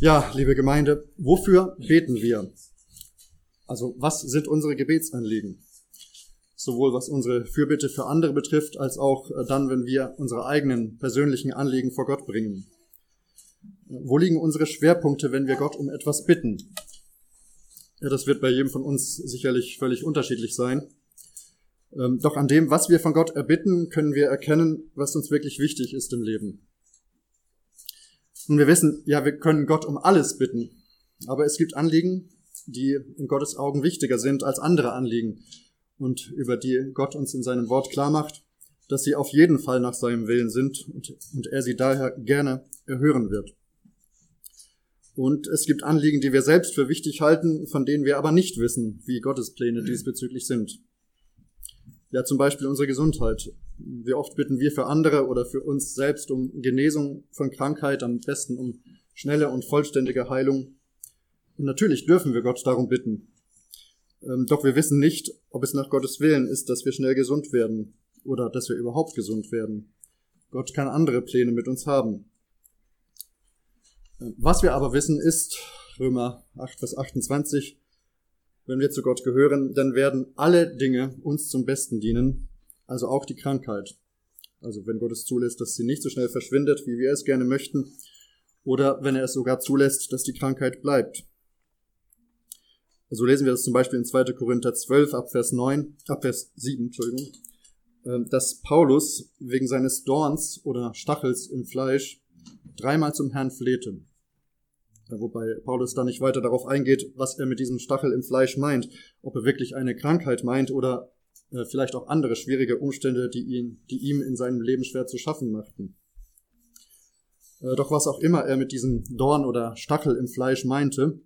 Ja, liebe Gemeinde, wofür beten wir? Also was sind unsere Gebetsanliegen? Sowohl was unsere Fürbitte für andere betrifft, als auch äh, dann, wenn wir unsere eigenen persönlichen Anliegen vor Gott bringen. Wo liegen unsere Schwerpunkte, wenn wir Gott um etwas bitten? Ja, das wird bei jedem von uns sicherlich völlig unterschiedlich sein. Ähm, doch an dem, was wir von Gott erbitten, können wir erkennen, was uns wirklich wichtig ist im Leben. Und wir wissen, ja, wir können Gott um alles bitten. Aber es gibt Anliegen, die in Gottes Augen wichtiger sind als andere Anliegen und über die Gott uns in seinem Wort klar macht, dass sie auf jeden Fall nach seinem Willen sind und, und er sie daher gerne erhören wird. Und es gibt Anliegen, die wir selbst für wichtig halten, von denen wir aber nicht wissen, wie Gottes Pläne diesbezüglich sind. Ja, zum Beispiel unsere Gesundheit. Wie oft bitten wir für andere oder für uns selbst um Genesung von Krankheit, am besten um schnelle und vollständige Heilung. Und natürlich dürfen wir Gott darum bitten. Ähm, doch wir wissen nicht, ob es nach Gottes Willen ist, dass wir schnell gesund werden oder dass wir überhaupt gesund werden. Gott kann andere Pläne mit uns haben. Was wir aber wissen ist, Römer 8, Vers 28, wenn wir zu Gott gehören, dann werden alle Dinge uns zum Besten dienen, also auch die Krankheit. Also wenn Gott es zulässt, dass sie nicht so schnell verschwindet, wie wir es gerne möchten, oder wenn er es sogar zulässt, dass die Krankheit bleibt. So lesen wir das zum Beispiel in 2. Korinther 12 ab Vers 9, ab Vers 7, Entschuldigung, ähm, dass Paulus wegen seines Dorns oder Stachels im Fleisch dreimal zum Herrn flehte. Wobei Paulus da nicht weiter darauf eingeht, was er mit diesem Stachel im Fleisch meint, ob er wirklich eine Krankheit meint oder äh, vielleicht auch andere schwierige Umstände, die, ihn, die ihm in seinem Leben schwer zu schaffen machten. Äh, doch was auch immer er mit diesem Dorn oder Stachel im Fleisch meinte,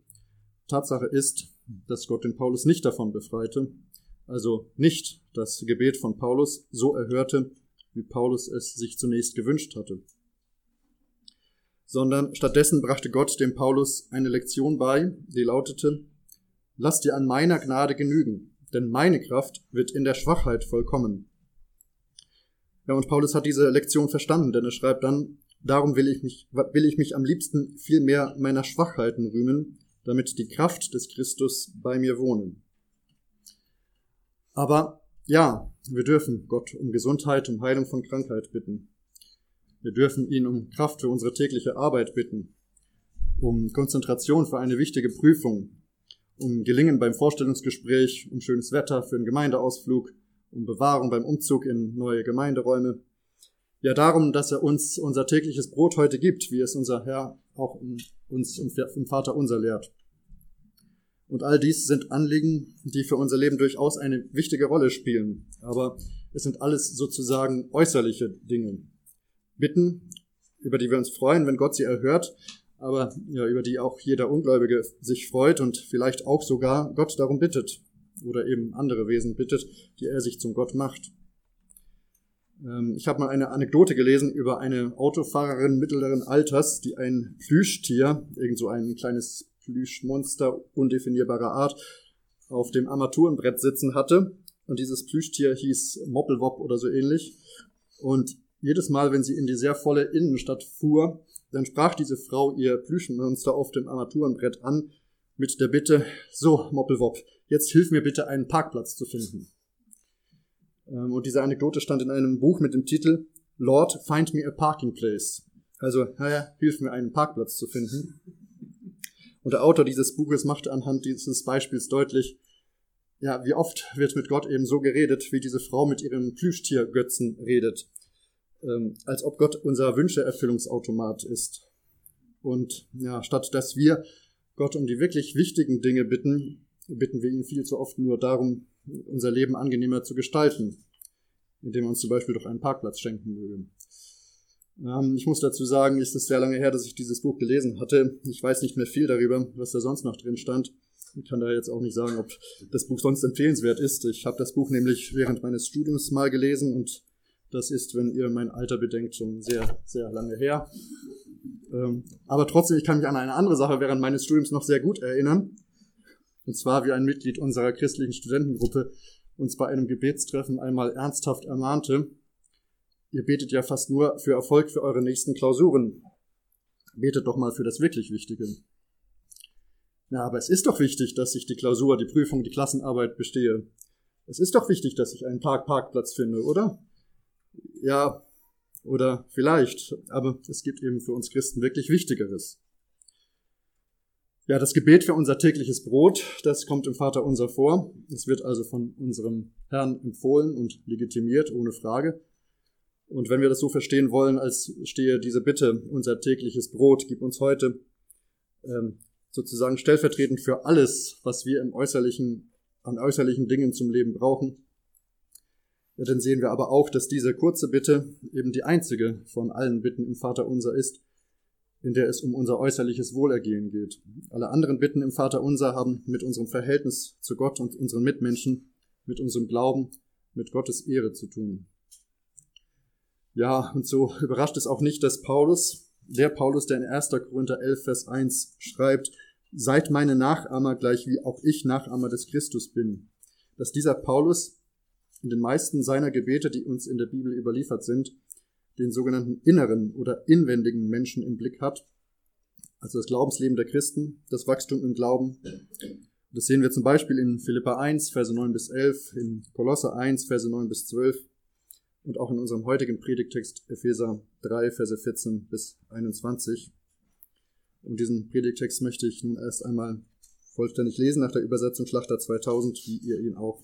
Tatsache ist, dass Gott den Paulus nicht davon befreite, also nicht das Gebet von Paulus so erhörte, wie Paulus es sich zunächst gewünscht hatte sondern stattdessen brachte Gott dem Paulus eine Lektion bei, die lautete, Lass dir an meiner Gnade genügen, denn meine Kraft wird in der Schwachheit vollkommen. Ja, und Paulus hat diese Lektion verstanden, denn er schreibt dann, Darum will ich mich, will ich mich am liebsten viel mehr meiner Schwachheiten rühmen, damit die Kraft des Christus bei mir wohne. Aber ja, wir dürfen Gott um Gesundheit, um Heilung von Krankheit bitten. Wir dürfen ihn um Kraft für unsere tägliche Arbeit bitten, um Konzentration für eine wichtige Prüfung, um Gelingen beim Vorstellungsgespräch, um schönes Wetter für einen Gemeindeausflug, um Bewahrung beim Umzug in neue Gemeinderäume. Ja, darum, dass er uns unser tägliches Brot heute gibt, wie es unser Herr auch uns im Vater unser lehrt. Und all dies sind Anliegen, die für unser Leben durchaus eine wichtige Rolle spielen. Aber es sind alles sozusagen äußerliche Dinge. Bitten, über die wir uns freuen, wenn Gott sie erhört, aber ja, über die auch jeder Ungläubige sich freut und vielleicht auch sogar Gott darum bittet oder eben andere Wesen bittet, die er sich zum Gott macht. Ähm, ich habe mal eine Anekdote gelesen über eine Autofahrerin mittleren Alters, die ein Plüschtier, irgend so ein kleines Plüschmonster undefinierbarer Art, auf dem Armaturenbrett sitzen hatte. Und dieses Plüschtier hieß Moppelwop oder so ähnlich. Und jedes Mal, wenn sie in die sehr volle Innenstadt fuhr, dann sprach diese Frau ihr Plüschenmonster auf dem Armaturenbrett an mit der Bitte, so, Moppelwop, jetzt hilf mir bitte einen Parkplatz zu finden. Ähm, und diese Anekdote stand in einem Buch mit dem Titel Lord, find me a parking place. Also, naja, hilf mir einen Parkplatz zu finden. Und der Autor dieses Buches machte anhand dieses Beispiels deutlich, ja, wie oft wird mit Gott eben so geredet, wie diese Frau mit ihrem Plüschtiergötzen redet ähm, als ob Gott unser Wünscheerfüllungsautomat ist. Und ja, statt dass wir Gott um die wirklich wichtigen Dinge bitten, bitten wir ihn viel zu oft nur darum, unser Leben angenehmer zu gestalten, indem er uns zum Beispiel doch einen Parkplatz schenken möge. Ähm, ich muss dazu sagen, ist es sehr lange her, dass ich dieses Buch gelesen hatte. Ich weiß nicht mehr viel darüber, was da sonst noch drin stand. Ich kann da jetzt auch nicht sagen, ob das Buch sonst empfehlenswert ist. Ich habe das Buch nämlich während meines Studiums mal gelesen und das ist, wenn ihr mein Alter bedenkt, schon sehr, sehr lange her. Ähm, aber trotzdem, ich kann mich an eine andere Sache während meines Studiums noch sehr gut erinnern. Und zwar, wie ein Mitglied unserer christlichen Studentengruppe uns bei einem Gebetstreffen einmal ernsthaft ermahnte, ihr betet ja fast nur für Erfolg für eure nächsten Klausuren. Betet doch mal für das wirklich Wichtige. Ja, aber es ist doch wichtig, dass ich die Klausur, die Prüfung, die Klassenarbeit bestehe. Es ist doch wichtig, dass ich einen Park-Parkplatz finde, oder? Ja, oder vielleicht, aber es gibt eben für uns Christen wirklich Wichtigeres. Ja, das Gebet für unser tägliches Brot, das kommt im Vater unser vor. Es wird also von unserem Herrn empfohlen und legitimiert, ohne Frage. Und wenn wir das so verstehen wollen, als stehe diese Bitte, unser tägliches Brot, gib uns heute, ähm, sozusagen stellvertretend für alles, was wir im äußerlichen, an äußerlichen Dingen zum Leben brauchen, dann sehen wir aber auch, dass diese kurze Bitte eben die einzige von allen Bitten im Vater unser ist, in der es um unser äußerliches Wohlergehen geht. Alle anderen Bitten im Vater unser haben mit unserem Verhältnis zu Gott und unseren Mitmenschen, mit unserem Glauben, mit Gottes Ehre zu tun. Ja, und so überrascht es auch nicht, dass Paulus, der Paulus, der in 1. Korinther 11, Vers 1 schreibt, seid meine Nachahmer gleich wie auch ich Nachahmer des Christus bin. Dass dieser Paulus in den meisten seiner Gebete, die uns in der Bibel überliefert sind, den sogenannten inneren oder inwendigen Menschen im Blick hat, also das Glaubensleben der Christen, das Wachstum im Glauben. Das sehen wir zum Beispiel in Philippa 1, Verse 9 bis 11, in Kolosse 1, Verse 9 bis 12 und auch in unserem heutigen Predigtext Epheser 3, Verse 14 bis 21. Und diesen Predigtext möchte ich nun erst einmal vollständig lesen nach der Übersetzung Schlachter 2000, wie ihr ihn auch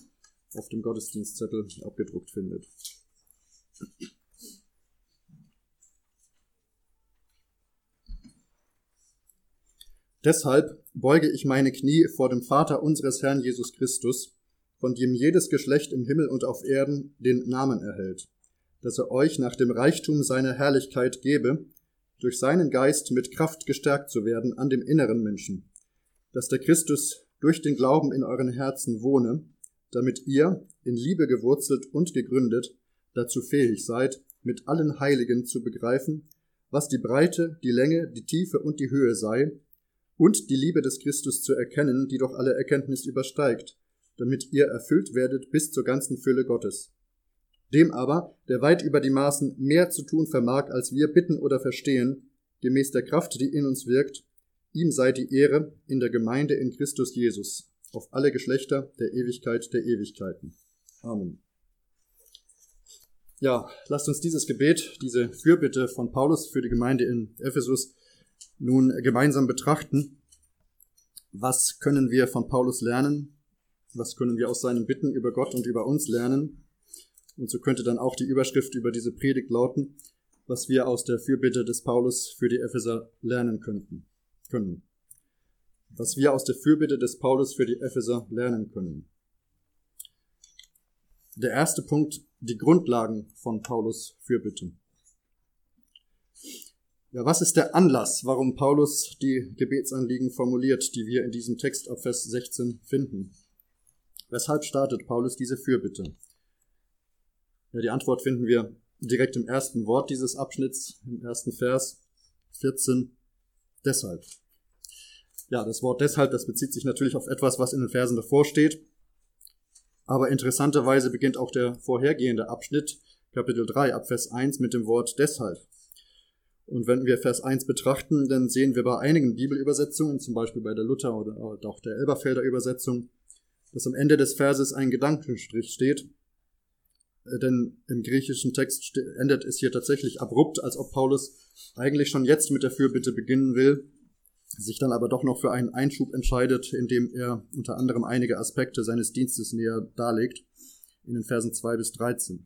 auf dem Gottesdienstzettel abgedruckt findet. Deshalb beuge ich meine Knie vor dem Vater unseres Herrn Jesus Christus, von dem jedes Geschlecht im Himmel und auf Erden den Namen erhält, dass er euch nach dem Reichtum seiner Herrlichkeit gebe, durch seinen Geist mit Kraft gestärkt zu werden an dem inneren Menschen, dass der Christus durch den Glauben in euren Herzen wohne, damit ihr, in Liebe gewurzelt und gegründet, dazu fähig seid, mit allen Heiligen zu begreifen, was die Breite, die Länge, die Tiefe und die Höhe sei, und die Liebe des Christus zu erkennen, die doch alle Erkenntnis übersteigt, damit ihr erfüllt werdet bis zur ganzen Fülle Gottes. Dem aber, der weit über die Maßen mehr zu tun vermag, als wir bitten oder verstehen, gemäß der Kraft, die in uns wirkt, ihm sei die Ehre in der Gemeinde in Christus Jesus, auf alle Geschlechter der Ewigkeit der Ewigkeiten. Amen. Ja, lasst uns dieses Gebet, diese Fürbitte von Paulus für die Gemeinde in Ephesus nun gemeinsam betrachten. Was können wir von Paulus lernen? Was können wir aus seinen Bitten über Gott und über uns lernen? Und so könnte dann auch die Überschrift über diese Predigt lauten, was wir aus der Fürbitte des Paulus für die Epheser lernen könnten, können. Was wir aus der Fürbitte des Paulus für die Epheser lernen können. Der erste Punkt, die Grundlagen von Paulus Fürbitte. Ja, was ist der Anlass, warum Paulus die Gebetsanliegen formuliert, die wir in diesem Text ab Vers 16 finden? Weshalb startet Paulus diese Fürbitte? Ja, die Antwort finden wir direkt im ersten Wort dieses Abschnitts, im ersten Vers 14. Deshalb. Ja, das Wort deshalb, das bezieht sich natürlich auf etwas, was in den Versen davor steht. Aber interessanterweise beginnt auch der vorhergehende Abschnitt, Kapitel 3, Abvers 1, mit dem Wort deshalb. Und wenn wir Vers 1 betrachten, dann sehen wir bei einigen Bibelübersetzungen, zum Beispiel bei der Luther oder auch der Elberfelder Übersetzung, dass am Ende des Verses ein Gedankenstrich steht. Denn im griechischen Text endet es hier tatsächlich abrupt, als ob Paulus eigentlich schon jetzt mit der Fürbitte beginnen will, sich dann aber doch noch für einen Einschub entscheidet, indem er unter anderem einige Aspekte seines Dienstes näher darlegt, in den Versen 2 bis 13.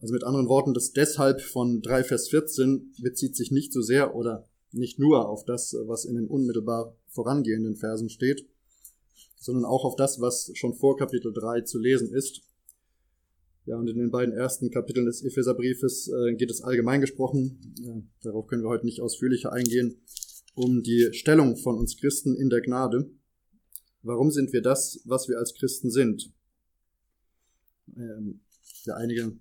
Also mit anderen Worten, das deshalb von 3 Vers 14 bezieht sich nicht so sehr oder nicht nur auf das, was in den unmittelbar vorangehenden Versen steht, sondern auch auf das, was schon vor Kapitel 3 zu lesen ist. Ja, und in den beiden ersten Kapiteln des Epheserbriefes äh, geht es allgemein gesprochen, äh, darauf können wir heute nicht ausführlicher eingehen, um die Stellung von uns Christen in der Gnade. Warum sind wir das, was wir als Christen sind? Ähm, ja, einige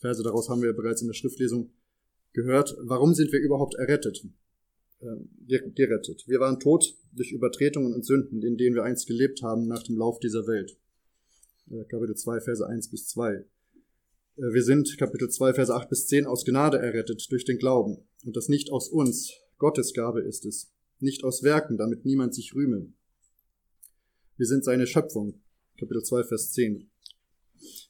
Verse daraus haben wir bereits in der Schriftlesung gehört. Warum sind wir überhaupt errettet? Äh, gerettet. Wir waren tot durch Übertretungen und Sünden, in denen wir einst gelebt haben nach dem Lauf dieser Welt. Äh, Kapitel 2, Verse 1 bis 2. Äh, wir sind, Kapitel 2, Verse 8 bis 10, aus Gnade errettet durch den Glauben. Und das nicht aus uns, Gottes Gabe ist es, nicht aus Werken, damit niemand sich rühme. Wir sind seine Schöpfung, Kapitel 2, Vers 10.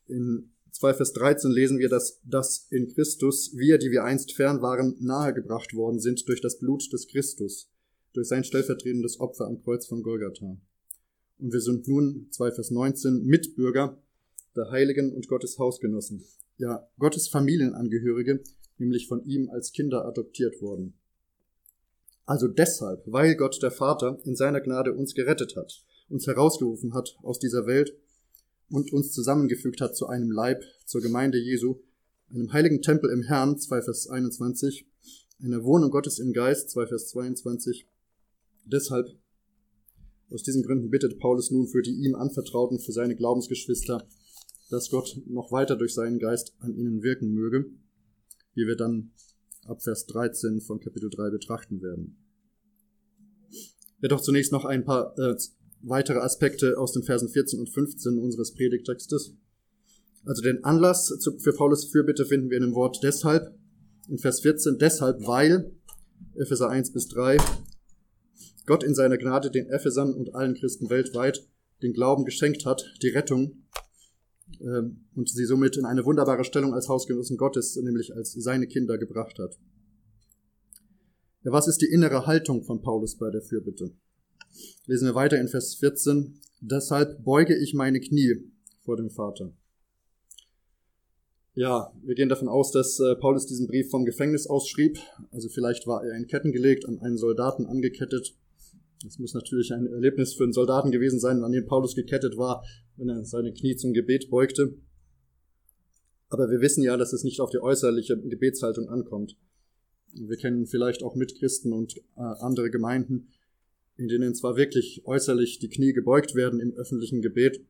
In 2 Vers 13 lesen wir, dass, dass in Christus wir, die wir einst fern waren, nahegebracht worden sind durch das Blut des Christus, durch sein stellvertretendes Opfer am Kreuz von Golgatha. Und wir sind nun, 2 Vers 19, Mitbürger der Heiligen und Gottes Hausgenossen, ja Gottes Familienangehörige, nämlich von ihm als Kinder adoptiert worden. Also deshalb, weil Gott der Vater in seiner Gnade uns gerettet hat, uns herausgerufen hat aus dieser Welt und uns zusammengefügt hat zu einem Leib, zur Gemeinde Jesu, einem heiligen Tempel im Herrn, 2 Vers 21, einer Wohnung Gottes im Geist, 2 Vers 22. Deshalb, aus diesen Gründen bittet Paulus nun für die ihm anvertrauten, für seine Glaubensgeschwister, dass Gott noch weiter durch seinen Geist an ihnen wirken möge, wie wir dann ab Vers 13 von Kapitel 3 betrachten werden. Jedoch zunächst noch ein paar äh, weitere Aspekte aus den Versen 14 und 15 unseres Predigtextes. Also den Anlass für Paulus Fürbitte finden wir in dem Wort deshalb, in Vers 14, deshalb, weil, Epheser 1 bis 3, Gott in seiner Gnade den Ephesern und allen Christen weltweit den Glauben geschenkt hat, die Rettung, und sie somit in eine wunderbare Stellung als Hausgenossen Gottes, nämlich als seine Kinder gebracht hat. Ja, was ist die innere Haltung von Paulus bei der Fürbitte? Lesen wir weiter in Vers 14. Deshalb beuge ich meine Knie vor dem Vater. Ja, wir gehen davon aus, dass äh, Paulus diesen Brief vom Gefängnis ausschrieb. Also vielleicht war er in Ketten gelegt, an einen Soldaten angekettet. Das muss natürlich ein Erlebnis für einen Soldaten gewesen sein, an den Paulus gekettet war, wenn er seine Knie zum Gebet beugte. Aber wir wissen ja, dass es nicht auf die äußerliche Gebetshaltung ankommt. Wir kennen vielleicht auch Mitchristen und äh, andere Gemeinden, in denen zwar wirklich äußerlich die Knie gebeugt werden im öffentlichen Gebet,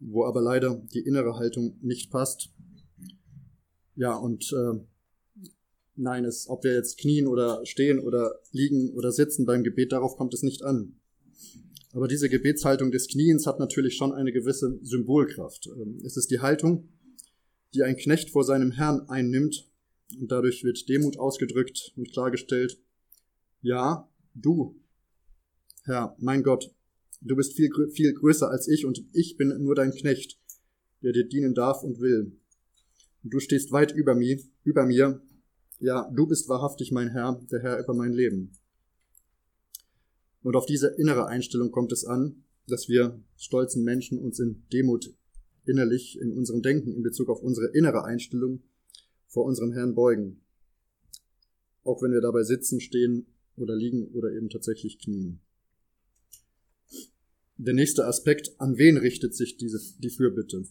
wo aber leider die innere Haltung nicht passt. Ja, und äh, nein, es, ob wir jetzt knien oder stehen oder liegen oder sitzen beim Gebet, darauf kommt es nicht an. Aber diese Gebetshaltung des Kniens hat natürlich schon eine gewisse Symbolkraft. Ähm, es ist die Haltung, die ein Knecht vor seinem Herrn einnimmt, und dadurch wird Demut ausgedrückt und klargestellt, ja, du, Herr, mein Gott, du bist viel, viel größer als ich und ich bin nur dein Knecht, der dir dienen darf und will. Und du stehst weit über mir, über mir. Ja, du bist wahrhaftig mein Herr, der Herr über mein Leben. Und auf diese innere Einstellung kommt es an, dass wir stolzen Menschen uns in Demut innerlich in unserem Denken in Bezug auf unsere innere Einstellung vor unserem Herrn beugen. Auch wenn wir dabei sitzen, stehen oder liegen oder eben tatsächlich knien. Der nächste Aspekt, an wen richtet sich diese, die Fürbitte?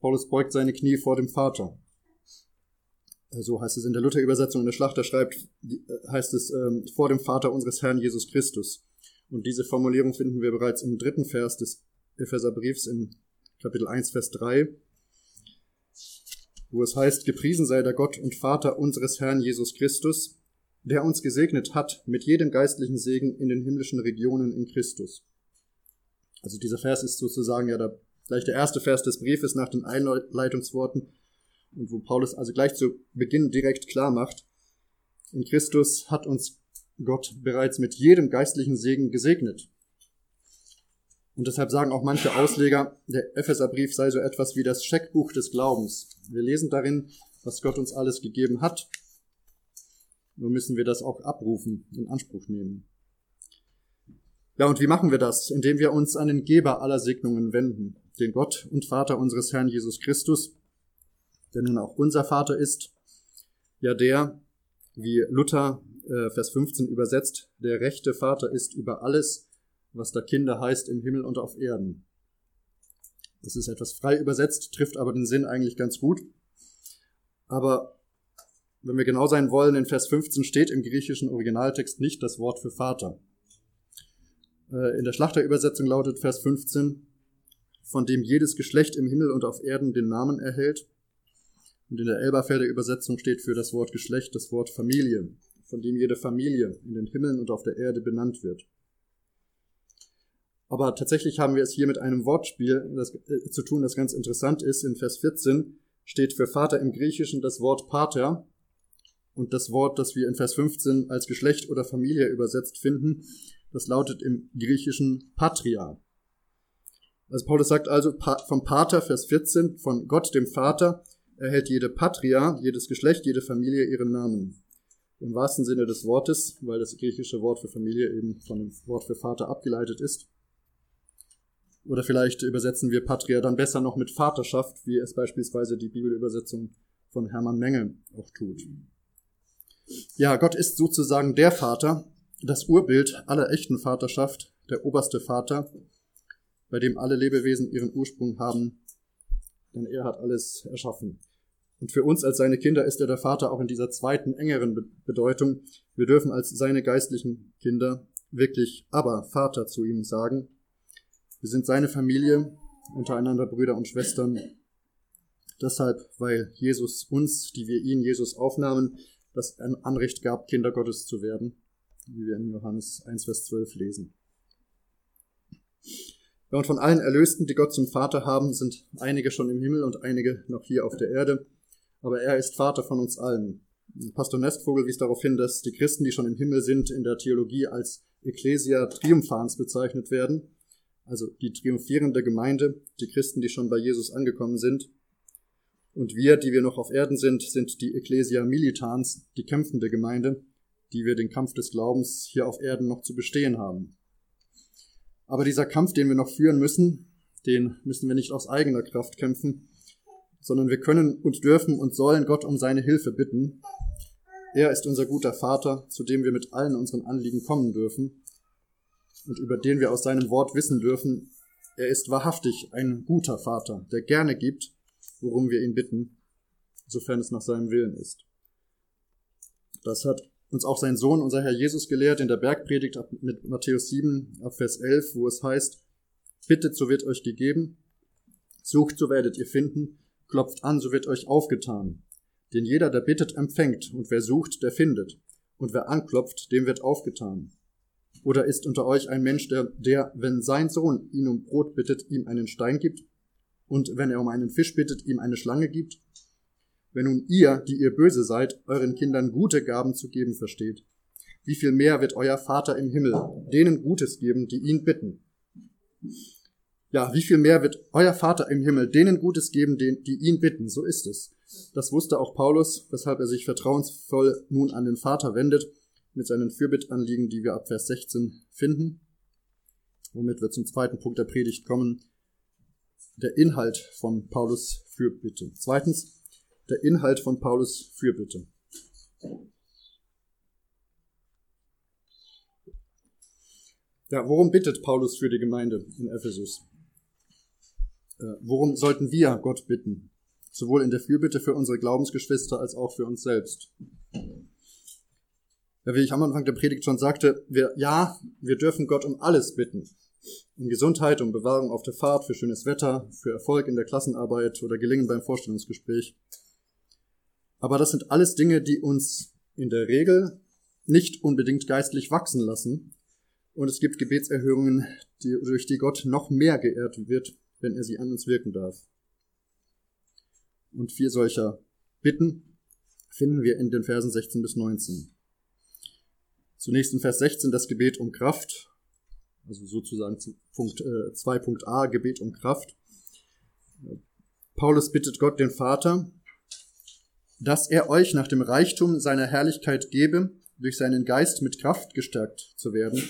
Paulus beugt seine Knie vor dem Vater. So heißt es in der Luther-Übersetzung. In der Schlachter schreibt, äh, heißt es, ähm, vor dem Vater unseres Herrn Jesus Christus. Und diese Formulierung finden wir bereits im dritten Vers des Epheserbriefs im Kapitel 1, Vers 3, wo es heißt, gepriesen sei der Gott und Vater unseres Herrn Jesus Christus, der uns gesegnet hat mit jedem geistlichen Segen in den himmlischen Regionen in Christus also dieser Vers ist sozusagen ja der, gleich der erste Vers des Briefes nach den Einleitungsworten und wo Paulus also gleich zu Beginn direkt klar macht, in Christus hat uns Gott bereits mit jedem geistlichen Segen gesegnet. Und deshalb sagen auch manche Ausleger, der Epheserbrief sei so etwas wie das Scheckbuch des Glaubens. Wir lesen darin, was Gott uns alles gegeben hat. Nur müssen wir das auch abrufen, in Anspruch nehmen. Ja, und wie machen wir das? Indem wir uns an den Geber aller Segnungen wenden, den Gott und Vater unseres Herrn Jesus Christus, der nun auch unser Vater ist, ja der, wie Luther äh, Vers 15 übersetzt, der rechte Vater ist über alles, was da Kinder heißt im Himmel und auf Erden. Das ist etwas frei übersetzt, trifft aber den Sinn eigentlich ganz gut. Aber wenn wir genau sein wollen, in Vers 15 steht im griechischen Originaltext nicht das Wort für Vater. Äh, in der Schlachterübersetzung lautet Vers 15, von dem jedes Geschlecht im Himmel und auf Erden den Namen erhält. Und in der Elberfelder Übersetzung steht für das Wort Geschlecht das Wort Familie, von dem jede Familie in den Himmeln und auf der Erde benannt wird. Aber tatsächlich haben wir es hier mit einem Wortspiel das, äh, zu tun, das ganz interessant ist. In Vers 14 steht für Vater im Griechischen das Wort Pater und das Wort, das wir in Vers 15 als Geschlecht oder Familie übersetzt finden, das lautet im Griechischen Patria. Also Paulus sagt also vom Pater, Vers 14, von Gott dem Vater erhält jede Patria, jedes Geschlecht, jede Familie ihren Namen. Im wahrsten Sinne des Wortes, weil das griechische Wort für Familie eben von dem Wort für Vater abgeleitet ist. Oder vielleicht übersetzen wir Patria dann besser noch mit Vaterschaft, wie es beispielsweise die Bibelübersetzung von Hermann Menge auch tut. Ja, Gott ist sozusagen der Vater, das Urbild aller echten Vaterschaft, der oberste Vater, bei dem alle Lebewesen ihren Ursprung haben, denn er hat alles erschaffen. Und für uns als seine Kinder ist er der Vater auch in dieser zweiten, engeren Bedeutung. Wir dürfen als seine geistlichen Kinder wirklich aber Vater zu ihm sagen. Wir sind seine Familie, untereinander Brüder und Schwestern. Deshalb, weil Jesus uns, die wir ihn, Jesus aufnahmen, das Anrecht gab, Kinder Gottes zu werden, wie wir in Johannes 1, Vers 12 lesen. Ja, und von allen Erlösten, die Gott zum Vater haben, sind einige schon im Himmel und einige noch hier auf der Erde. Aber er ist Vater von uns allen. Pastor Nestvogel wies darauf hin, dass die Christen, die schon im Himmel sind, in der Theologie als Ecclesia Triumphans bezeichnet werden. Also die triumphierende Gemeinde, die Christen, die schon bei Jesus angekommen sind. Und wir, die wir noch auf Erden sind, sind die Ecclesia Militans, die kämpfende Gemeinde, die wir den Kampf des Glaubens hier auf Erden noch zu bestehen haben. Aber dieser Kampf, den wir noch führen müssen, den müssen wir nicht aus eigener Kraft kämpfen, sondern wir können und dürfen und sollen Gott um seine Hilfe bitten. Er ist unser guter Vater, zu dem wir mit allen unseren Anliegen kommen dürfen und über den wir aus seinem Wort wissen dürfen, er ist wahrhaftig ein guter Vater, der gerne gibt, worum wir ihn bitten, sofern es nach seinem Willen ist. Das hat uns auch sein Sohn, unser Herr Jesus, gelehrt in der Bergpredigt mit Matthäus 7, ab Vers 11, wo es heißt, Bittet, so wird euch gegeben, sucht, so werdet ihr finden, klopft an, so wird euch aufgetan. Denn jeder, der bittet, empfängt, und wer sucht, der findet, und wer anklopft, dem wird aufgetan. Oder ist unter euch ein Mensch, der, der, wenn sein Sohn ihn um Brot bittet, ihm einen Stein gibt, und wenn er um einen Fisch bittet, ihm eine Schlange gibt? Wenn nun ihr, die ihr böse seid, euren Kindern gute Gaben zu geben versteht, wie viel mehr wird euer Vater im Himmel denen Gutes geben, die ihn bitten? Ja, wie viel mehr wird euer Vater im Himmel denen Gutes geben, die ihn bitten? So ist es. Das wusste auch Paulus, weshalb er sich vertrauensvoll nun an den Vater wendet, mit seinen Fürbittanliegen, die wir ab Vers 16 finden, womit wir zum zweiten Punkt der Predigt kommen, der Inhalt von Paulus Fürbitte. Zweitens, der Inhalt von Paulus Fürbitte. Ja, worum bittet Paulus für die Gemeinde in Ephesus? Äh, worum sollten wir Gott bitten? Sowohl in der Fürbitte für unsere Glaubensgeschwister als auch für uns selbst. Ja, wie ich am Anfang der Predigt schon sagte, wir, ja, wir dürfen Gott um alles bitten. Um Gesundheit, um Bewahrung auf der Fahrt, für schönes Wetter, für Erfolg in der Klassenarbeit oder Gelingen beim Vorstellungsgespräch. Aber das sind alles Dinge, die uns in der Regel nicht unbedingt geistlich wachsen lassen. Und es gibt Gebetserhörungen, die, durch die Gott noch mehr geehrt wird, wenn er sie an uns wirken darf. Und vier solcher Bitten finden wir in den Versen 16 bis 19. Zunächst in Vers 16 das Gebet um Kraft, also sozusagen Punkt, äh, 2.a, Gebet um Kraft. Paulus bittet Gott, den Vater, dass er euch nach dem Reichtum seiner Herrlichkeit gebe, durch seinen Geist mit Kraft gestärkt zu werden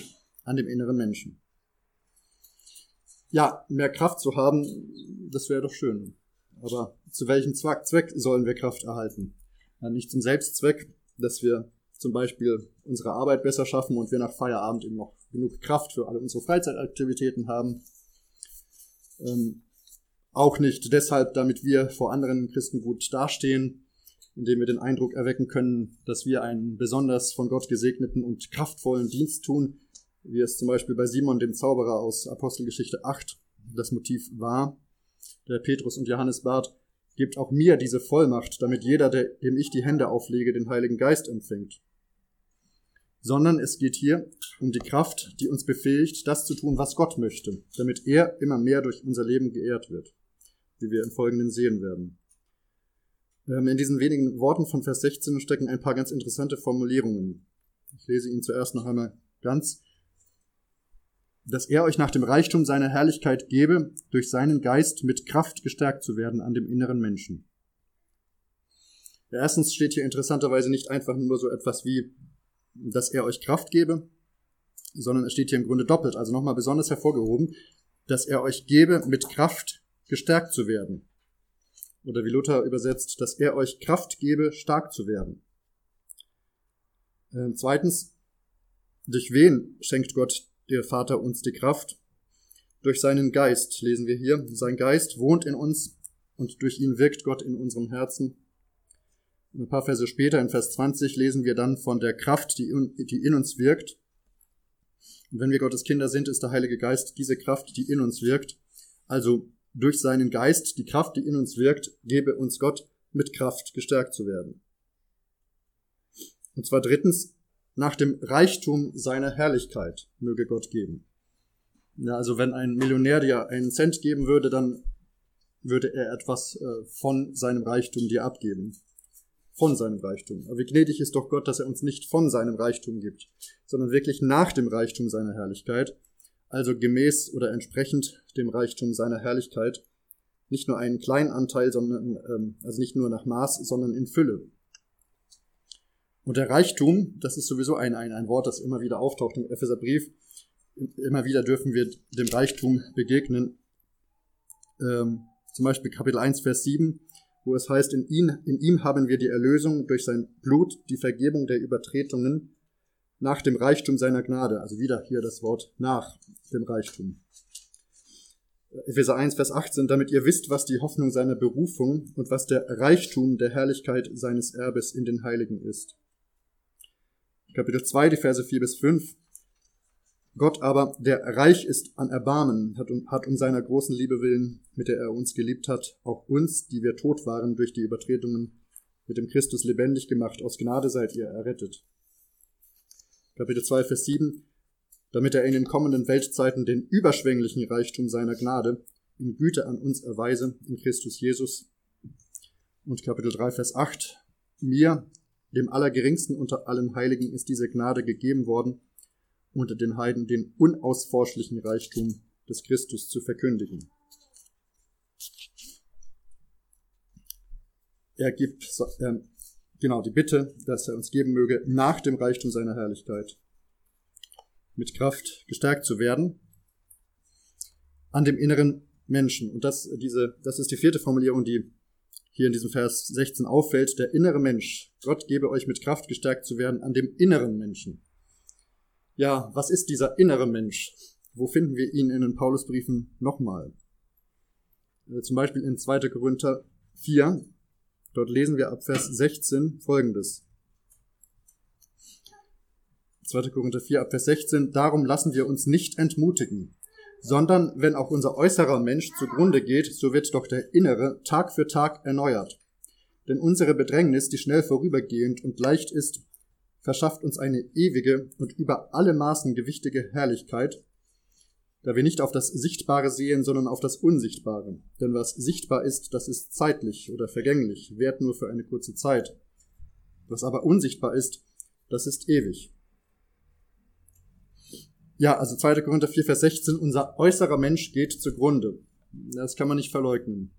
an dem inneren Menschen. Ja, mehr Kraft zu haben, das wäre doch schön. Aber zu welchem Zweck sollen wir Kraft erhalten? Nicht zum Selbstzweck, dass wir zum Beispiel unsere Arbeit besser schaffen und wir nach Feierabend eben noch genug Kraft für alle unsere Freizeitaktivitäten haben. Ähm, auch nicht deshalb, damit wir vor anderen Christen gut dastehen, indem wir den Eindruck erwecken können, dass wir einen besonders von Gott gesegneten und kraftvollen Dienst tun, wie es zum Beispiel bei Simon dem Zauberer aus Apostelgeschichte 8 das Motiv war. Der Petrus und Johannes bat, gebt auch mir diese Vollmacht, damit jeder, dem ich die Hände auflege, den Heiligen Geist empfängt. Sondern es geht hier um die Kraft, die uns befähigt, das zu tun, was Gott möchte, damit er immer mehr durch unser Leben geehrt wird, wie wir im Folgenden sehen werden. In diesen wenigen Worten von Vers 16 stecken ein paar ganz interessante Formulierungen. Ich lese Ihnen zuerst noch einmal ganz. Dass er euch nach dem Reichtum seiner Herrlichkeit gebe, durch seinen Geist mit Kraft gestärkt zu werden an dem inneren Menschen. Erstens steht hier interessanterweise nicht einfach nur so etwas wie, dass er euch Kraft gebe, sondern es steht hier im Grunde doppelt, also nochmal besonders hervorgehoben, dass er euch gebe, mit Kraft gestärkt zu werden. Oder wie Luther übersetzt, dass er euch Kraft gebe, stark zu werden. Äh, zweitens, durch wen schenkt Gott, der Vater, uns die Kraft? Durch seinen Geist, lesen wir hier. Sein Geist wohnt in uns und durch ihn wirkt Gott in unserem Herzen. Ein paar Verse später, in Vers 20, lesen wir dann von der Kraft, die in, die in uns wirkt. Und wenn wir Gottes Kinder sind, ist der Heilige Geist diese Kraft, die in uns wirkt. Also durch seinen Geist, die Kraft, die in uns wirkt, gebe uns Gott mit Kraft gestärkt zu werden. Und zwar drittens, nach dem Reichtum seiner Herrlichkeit möge Gott geben. Ja, also wenn ein Millionär dir einen Cent geben würde, dann würde er etwas äh, von seinem Reichtum dir abgeben. Von seinem Reichtum. Aber wie gnädig ist doch Gott, dass er uns nicht von seinem Reichtum gibt, sondern wirklich nach dem Reichtum seiner Herrlichkeit also gemäß oder entsprechend dem Reichtum seiner Herrlichkeit, nicht nur einen kleinen Anteil, sondern ähm, also nicht nur nach Maß, sondern in Fülle. Und der Reichtum, das ist sowieso ein, ein, ein Wort, das immer wieder auftaucht im Epheserbrief. Immer wieder dürfen wir dem Reichtum begegnen. Ähm, zum Beispiel Kapitel 1, Vers 7, wo es heißt, in, ihn, in ihm haben wir die Erlösung durch sein Blut, die Vergebung der Übertretungen, nach dem Reichtum seiner Gnade. Also wieder hier das Wort nach dem Reichtum. Epheser 1, Vers 18, damit ihr wisst, was die Hoffnung seiner Berufung und was der Reichtum der Herrlichkeit seines Erbes in den Heiligen ist. Kapitel 2, die Verse 4 bis 5. Gott aber, der reich ist an Erbarmen, hat um, hat um seiner großen Liebe willen, mit der er uns geliebt hat, auch uns, die wir tot waren durch die Übertretungen, mit dem Christus lebendig gemacht. Aus Gnade seid ihr errettet. Kapitel 2, Vers 7, damit er in den kommenden Weltzeiten den überschwänglichen Reichtum seiner Gnade in Güte an uns erweise in Christus Jesus. Und Kapitel 3, Vers 8, mir, dem Allergeringsten unter allen Heiligen, ist diese Gnade gegeben worden, unter den Heiden den unausforschlichen Reichtum des Christus zu verkündigen. Er gibt, äh, genau die Bitte, dass er uns geben möge, nach dem Reichtum seiner Herrlichkeit mit Kraft gestärkt zu werden an dem inneren Menschen. Und das, diese, das ist die vierte Formulierung, die hier in diesem Vers 16 auffällt. Der innere Mensch. Gott gebe euch mit Kraft gestärkt zu werden an dem inneren Menschen. Ja, was ist dieser innere Mensch? Wo finden wir ihn in den Paulusbriefen nochmal? Äh, zum Beispiel in 2. Korinther 4, Dort lesen wir ab Vers 16 folgendes. 2. Korinther 4 ab Vers 16. Darum lassen wir uns nicht entmutigen, sondern wenn auch unser äußerer Mensch zugrunde geht, so wird doch der innere Tag für Tag erneuert. Denn unsere Bedrängnis, die schnell vorübergehend und leicht ist, verschafft uns eine ewige und über alle Maßen gewichtige Herrlichkeit, da wir nicht auf das Sichtbare sehen, sondern auf das Unsichtbare. Denn was sichtbar ist, das ist zeitlich oder vergänglich, währt nur für eine kurze Zeit. Was aber unsichtbar ist, das ist ewig. Ja, also 2. Korinther 4, Vers 16, unser äußerer Mensch geht zugrunde. Das kann man nicht verleugnen.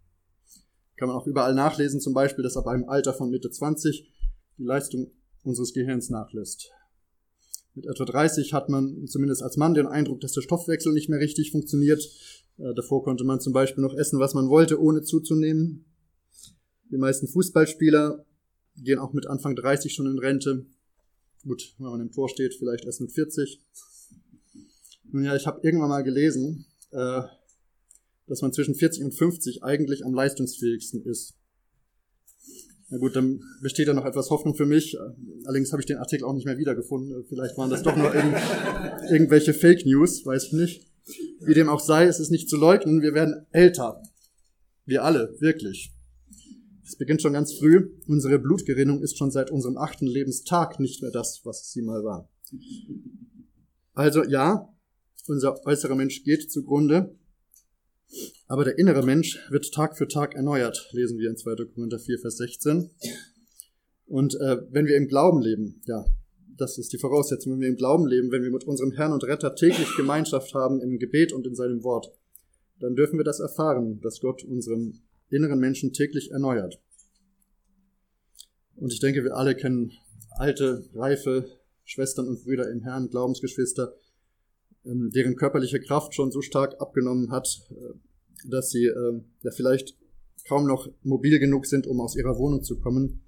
Kann man auch überall nachlesen, zum Beispiel, dass ab einem Alter von Mitte 20 die Leistung unseres Gehirns nachlässt. Mit etwa 30 hat man zumindest als Mann den Eindruck, dass der Stoffwechsel nicht mehr richtig funktioniert. Äh, davor konnte man zum Beispiel noch essen, was man wollte, ohne zuzunehmen. Die meisten Fußballspieler gehen auch mit Anfang 30 schon in Rente. Gut, wenn man im Tor steht, vielleicht erst mit 40. Nun ja, ich habe irgendwann mal gelesen, äh, dass man zwischen 40 und 50 eigentlich am leistungsfähigsten ist. Na gut, dann besteht da noch etwas Hoffnung für mich. Allerdings habe ich den Artikel auch nicht mehr wiedergefunden. Vielleicht waren das doch nur irgend, irgendwelche Fake News, weiß ich nicht. Wie dem auch sei, es ist nicht zu leugnen, wir werden älter. Wir alle, wirklich. Es beginnt schon ganz früh. Unsere Blutgerinnung ist schon seit unserem achten Lebenstag nicht mehr das, was sie mal war. Also ja, unser äußerer Mensch geht zugrunde. Aber der innere Mensch wird Tag für Tag erneuert, lesen wir in 2. Korinther 4, Vers 16. Und äh, wenn wir im Glauben leben, ja, das ist die Voraussetzung, wenn wir im Glauben leben, wenn wir mit unserem Herrn und Retter täglich Gemeinschaft haben im Gebet und in seinem Wort, dann dürfen wir das erfahren, dass Gott unseren inneren Menschen täglich erneuert. Und ich denke, wir alle kennen alte, reife Schwestern und Brüder im Herrn, Glaubensgeschwister, deren körperliche Kraft schon so stark abgenommen hat, äh, dass sie ähm, ja vielleicht kaum noch mobil genug sind, um aus ihrer Wohnung zu kommen,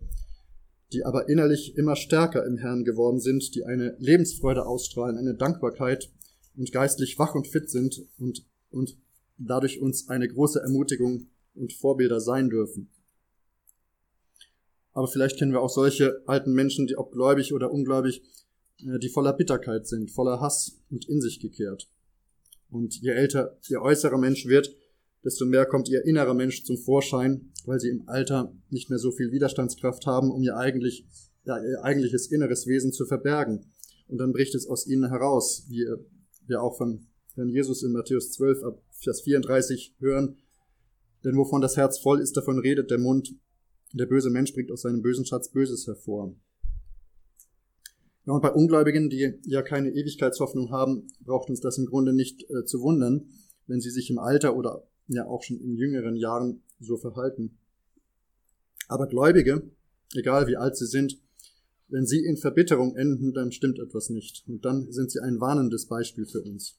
die aber innerlich immer stärker im Herrn geworden sind, die eine Lebensfreude ausstrahlen, eine Dankbarkeit und geistlich wach und fit sind und, und dadurch uns eine große Ermutigung und Vorbilder sein dürfen. Aber vielleicht kennen wir auch solche alten Menschen, die ob gläubig oder ungläubig, die voller Bitterkeit sind, voller Hass und in sich gekehrt. Und je älter ihr äußerer Mensch wird, desto mehr kommt ihr innerer Mensch zum Vorschein, weil sie im Alter nicht mehr so viel Widerstandskraft haben, um ihr eigentlich, ja, ihr eigentliches inneres Wesen zu verbergen. Und dann bricht es aus ihnen heraus, wie wir auch von Herrn Jesus in Matthäus 12 ab Vers 34 hören. Denn wovon das Herz voll ist, davon redet der Mund. Der böse Mensch bringt aus seinem bösen Schatz Böses hervor. Ja, und bei Ungläubigen, die ja keine Ewigkeitshoffnung haben, braucht uns das im Grunde nicht äh, zu wundern, wenn sie sich im Alter oder ja auch schon in jüngeren Jahren so verhalten. Aber Gläubige, egal wie alt sie sind, wenn sie in Verbitterung enden, dann stimmt etwas nicht. Und dann sind sie ein warnendes Beispiel für uns.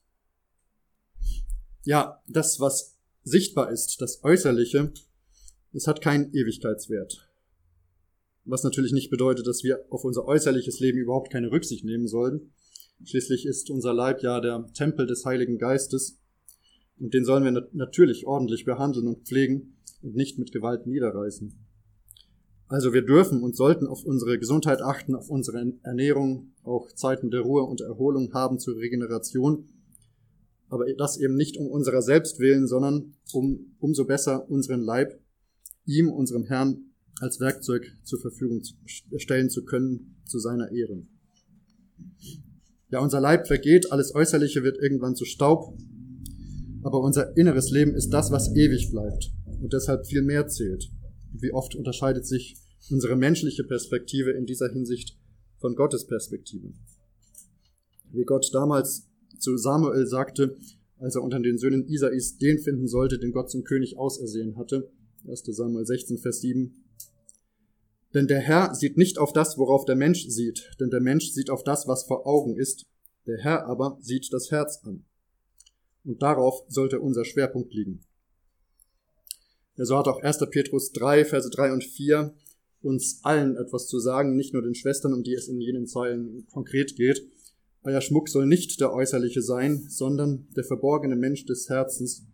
Ja, das, was sichtbar ist, das Äußerliche, das hat keinen Ewigkeitswert. Was natürlich nicht bedeutet, dass wir auf unser äußerliches Leben überhaupt keine Rücksicht nehmen sollten. Schließlich ist unser Leib ja der Tempel des Heiligen Geistes und den sollen wir natürlich ordentlich behandeln und pflegen und nicht mit Gewalt niederreißen. Also wir dürfen und sollten auf unsere Gesundheit achten, auf unsere Ernährung, auch Zeiten der Ruhe und Erholung haben zur Regeneration, aber das eben nicht um unserer selbst willen, sondern um umso besser unseren Leib ihm, unserem Herrn, als Werkzeug zur Verfügung stellen zu können, zu seiner Ehre. Ja, unser Leib vergeht, alles Äußerliche wird irgendwann zu Staub, aber unser inneres Leben ist das, was ewig bleibt und deshalb viel mehr zählt. Wie oft unterscheidet sich unsere menschliche Perspektive in dieser Hinsicht von Gottes Perspektive? Wie Gott damals zu Samuel sagte, als er unter den Söhnen Isais den finden sollte, den Gott zum König ausersehen hatte, 1. Samuel 16, Vers 7. Denn der Herr sieht nicht auf das, worauf der Mensch sieht, denn der Mensch sieht auf das, was vor Augen ist, der Herr aber sieht das Herz an. Und darauf sollte unser Schwerpunkt liegen. Ja, so hat auch 1. Petrus 3, Verse 3 und 4 uns allen etwas zu sagen, nicht nur den Schwestern, um die es in jenen Zeilen konkret geht. Euer Schmuck soll nicht der äußerliche sein, sondern der verborgene Mensch des Herzens,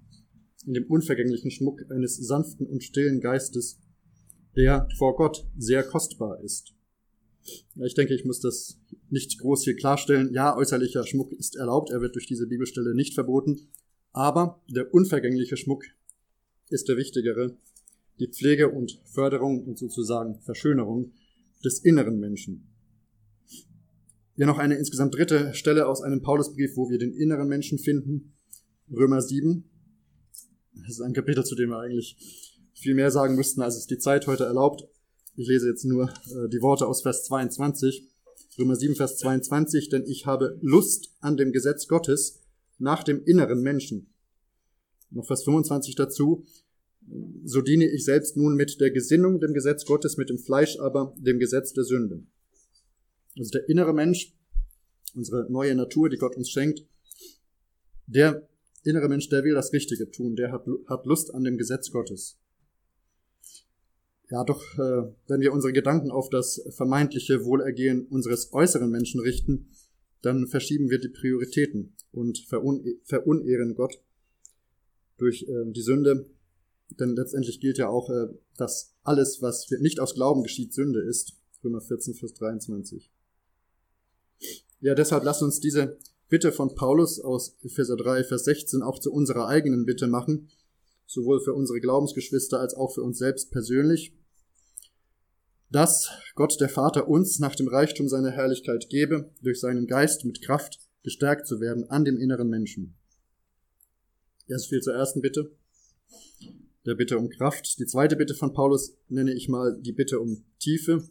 in dem unvergänglichen Schmuck eines sanften und stillen Geistes, der vor Gott sehr kostbar ist. Ich denke, ich muss das nicht groß hier klarstellen. Ja, äußerlicher Schmuck ist erlaubt, er wird durch diese Bibelstelle nicht verboten, aber der unvergängliche Schmuck ist der wichtigere, die Pflege und Förderung und sozusagen Verschönerung des inneren Menschen. Hier noch eine insgesamt dritte Stelle aus einem Paulusbrief, wo wir den inneren Menschen finden. Römer 7. Das ist ein Kapitel, zu dem wir eigentlich viel mehr sagen müssten, als es die Zeit heute erlaubt. Ich lese jetzt nur äh, die Worte aus Vers 22. Römer 7, Vers 22, denn ich habe Lust an dem Gesetz Gottes nach dem inneren Menschen. Noch Vers 25 dazu, so diene ich selbst nun mit der Gesinnung dem Gesetz Gottes, mit dem Fleisch aber dem Gesetz der Sünde. Also der innere Mensch, unsere neue Natur, die Gott uns schenkt, der innere Mensch, der will das Richtige tun, der hat, hat Lust an dem Gesetz Gottes. Ja, doch äh, wenn wir unsere Gedanken auf das vermeintliche Wohlergehen unseres äußeren Menschen richten, dann verschieben wir die Prioritäten und verunehren Gott durch äh, die Sünde. Denn letztendlich gilt ja auch, äh, dass alles, was nicht aus Glauben geschieht, Sünde ist. Römer 14, Vers 23. Ja, deshalb lasst uns diese Bitte von Paulus aus Epheser 3, Vers 16 auch zu unserer eigenen Bitte machen, sowohl für unsere Glaubensgeschwister als auch für uns selbst persönlich dass Gott der Vater uns nach dem Reichtum seiner Herrlichkeit gebe, durch seinen Geist mit Kraft gestärkt zu werden an dem inneren Menschen. Erst viel zur ersten Bitte. der Bitte um Kraft. Die zweite Bitte von Paulus nenne ich mal die Bitte um Tiefe,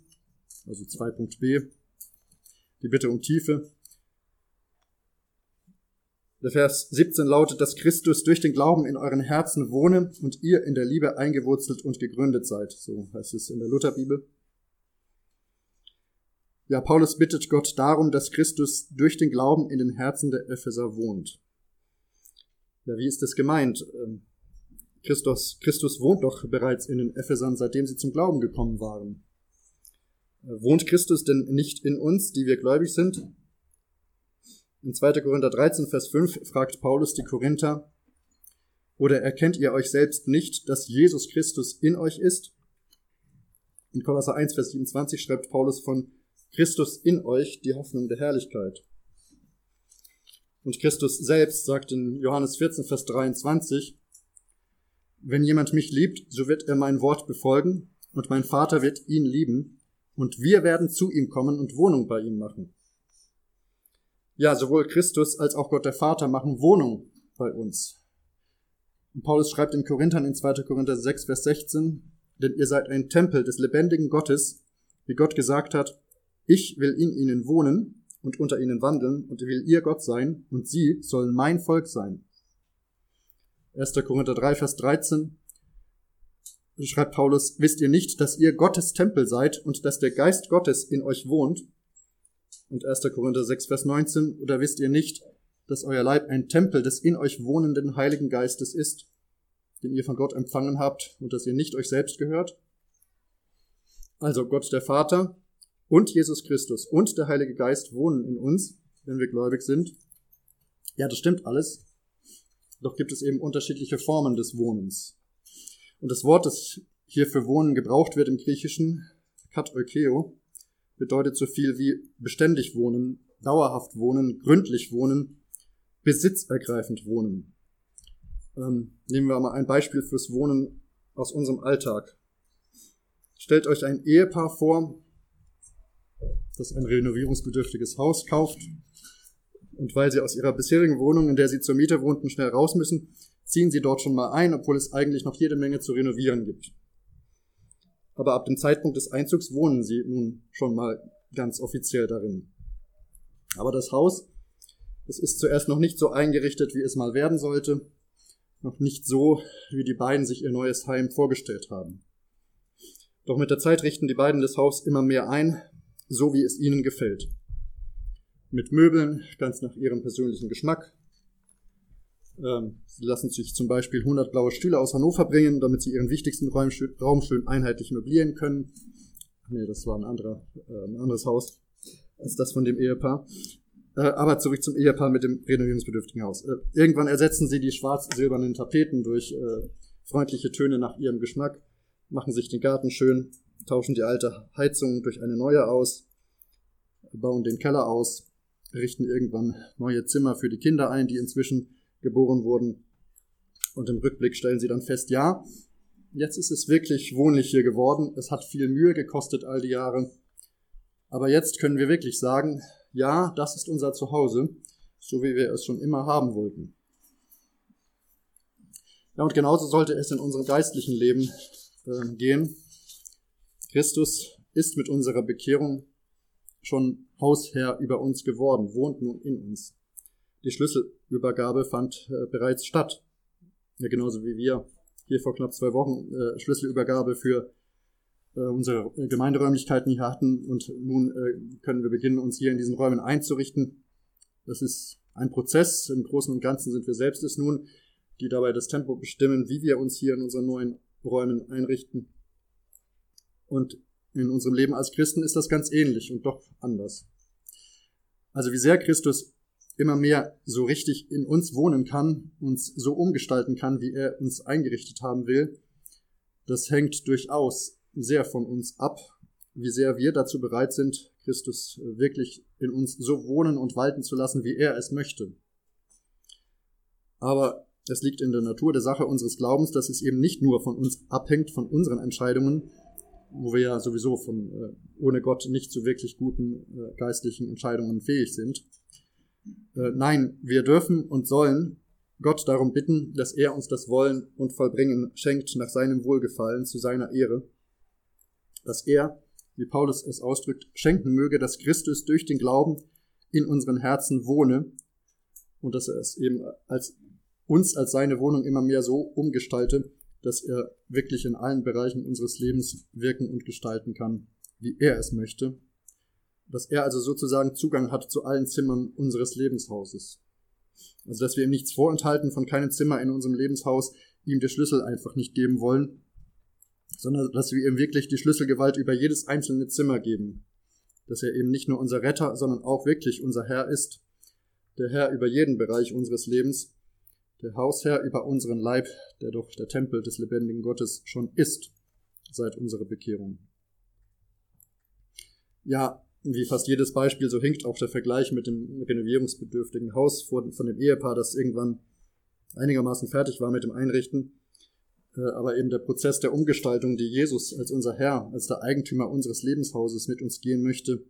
also 2.b, die Bitte um Tiefe. Der Vers 17 lautet, dass Christus durch den Glauben in euren Herzen wohne und ihr in der Liebe eingewurzelt und gegründet seid. So heißt es in der Lutherbibel. Ja, Paulus bittet Gott darum, dass Christus durch den Glauben in den Herzen der Epheser wohnt. Ja, wie ist das gemeint? Ähm, Christus, Christus wohnt doch bereits in den Ephesern, seitdem sie zum Glauben gekommen waren. Äh, wohnt Christus denn nicht in uns, die wir gläubig sind? In 2. Korinther 13, Vers 5 fragt Paulus die Korinther, oder erkennt ihr euch selbst nicht, dass Jesus Christus in euch ist? In Kolosser 1, Vers 27 schreibt Paulus von Christus in euch, die Hoffnung der Herrlichkeit. Und Christus selbst sagt in Johannes 14, Vers 23, wenn jemand mich liebt, so wird er mein Wort befolgen, und mein Vater wird ihn lieben, und wir werden zu ihm kommen und Wohnung bei ihm machen. Ja, sowohl Christus als auch Gott der Vater machen Wohnung bei uns. Und Paulus schreibt in Korinthern in 2. Korinther 6, Vers 16, denn ihr seid ein Tempel des lebendigen Gottes, wie Gott gesagt hat, ich will in ihnen wohnen und unter ihnen wandeln und will ihr Gott sein und sie sollen mein Volk sein. 1. Korinther 3, Vers 13 schreibt Paulus, wisst ihr nicht, dass ihr Gottes Tempel seid und dass der Geist Gottes in euch wohnt? Und 1. Korinther 6, Vers 19, oder wisst ihr nicht, dass euer Leib ein Tempel des in euch wohnenden Heiligen Geistes ist, den ihr von Gott empfangen habt und dass ihr nicht euch selbst gehört? Also Gott der Vater und Jesus Christus und der Heilige Geist wohnen in uns, wenn wir gläubig sind. Ja, das stimmt alles. Doch gibt es eben unterschiedliche Formen des Wohnens. Und das Wort, das hier für Wohnen gebraucht wird im Griechischen, katoikeo, bedeutet so viel wie beständig wohnen, dauerhaft wohnen, gründlich wohnen, besitzergreifend wohnen. Ähm, nehmen wir mal ein Beispiel fürs Wohnen aus unserem Alltag. Stellt euch ein Ehepaar vor, das ein renovierungsbedürftiges Haus kauft und weil sie aus ihrer bisherigen Wohnung, in der sie zur Miete wohnten, schnell raus müssen, ziehen sie dort schon mal ein, obwohl es eigentlich noch jede Menge zu renovieren gibt. Aber ab dem Zeitpunkt des Einzugs wohnen sie nun schon mal ganz offiziell darin. Aber das Haus, das ist zuerst noch nicht so eingerichtet, wie es mal werden sollte, noch nicht so, wie die beiden sich ihr neues Heim vorgestellt haben. Doch mit der Zeit richten die beiden das Haus immer mehr ein, so wie es ihnen gefällt mit Möbeln, ganz nach ihrem persönlichen Geschmack. Ähm, sie lassen sich zum Beispiel 100 blaue Stühle aus Hannover bringen, damit sie ihren wichtigsten Raum, Raum schön einheitlich möblieren können. Nee, das war ein, anderer, äh, ein anderes Haus als das von dem Ehepaar. Äh, aber zurück zum Ehepaar mit dem renovierungsbedürftigen Haus. Äh, irgendwann ersetzen sie die schwarz-silbernen Tapeten durch äh, freundliche Töne nach ihrem Geschmack, machen sich den Garten schön, tauschen die alte Heizung durch eine neue aus, bauen den Keller aus, richten irgendwann neue Zimmer für die Kinder ein, die inzwischen geboren wurden. Und im Rückblick stellen sie dann fest, ja, jetzt ist es wirklich wohnlich hier geworden. Es hat viel Mühe gekostet all die Jahre. Aber jetzt können wir wirklich sagen, ja, das ist unser Zuhause, so wie wir es schon immer haben wollten. Ja, und genauso sollte es in unserem geistlichen Leben äh, gehen. Christus ist mit unserer Bekehrung schon Hausherr über uns geworden, wohnt nun in uns. Die Schlüsselübergabe fand äh, bereits statt. Ja, genauso wie wir hier vor knapp zwei Wochen äh, Schlüsselübergabe für äh, unsere Gemeinderäumlichkeiten hier hatten und nun äh, können wir beginnen, uns hier in diesen Räumen einzurichten. Das ist ein Prozess. Im Großen und Ganzen sind wir selbst es nun, die dabei das Tempo bestimmen, wie wir uns hier in unseren neuen Räumen einrichten. Und in unserem Leben als Christen ist das ganz ähnlich und doch anders. Also wie sehr Christus immer mehr so richtig in uns wohnen kann, uns so umgestalten kann, wie er uns eingerichtet haben will, das hängt durchaus sehr von uns ab, wie sehr wir dazu bereit sind, Christus wirklich in uns so wohnen und walten zu lassen, wie er es möchte. Aber es liegt in der Natur der Sache unseres Glaubens, dass es eben nicht nur von uns abhängt, von unseren Entscheidungen, wo wir ja sowieso von äh, ohne Gott nicht zu wirklich guten äh, geistlichen Entscheidungen fähig sind. Äh, nein, wir dürfen und sollen Gott darum bitten, dass er uns das Wollen und Vollbringen schenkt nach seinem Wohlgefallen zu seiner Ehre, dass er, wie Paulus es ausdrückt, schenken möge, dass Christus durch den Glauben in unseren Herzen wohne und dass er es eben als uns als seine Wohnung immer mehr so umgestalte, dass er wirklich in allen Bereichen unseres Lebens wirken und gestalten kann, wie er es möchte, dass er also sozusagen Zugang hat zu allen Zimmern unseres Lebenshauses. Also dass wir ihm nichts vorenthalten von keinem Zimmer in unserem Lebenshaus, ihm die Schlüssel einfach nicht geben wollen, sondern dass wir ihm wirklich die Schlüsselgewalt über jedes einzelne Zimmer geben. Dass er eben nicht nur unser Retter, sondern auch wirklich unser Herr ist, der Herr über jeden Bereich unseres Lebens, der Hausherr über unseren Leib, der doch der Tempel des lebendigen Gottes schon ist, seit unserer Bekehrung. Ja, wie fast jedes Beispiel, so hinkt auch der Vergleich mit dem renovierungsbedürftigen Haus von dem Ehepaar, das irgendwann einigermaßen fertig war mit dem Einrichten. Äh, aber eben der Prozess der Umgestaltung, die Jesus als unser Herr, als der Eigentümer unseres Lebenshauses mit uns gehen möchte,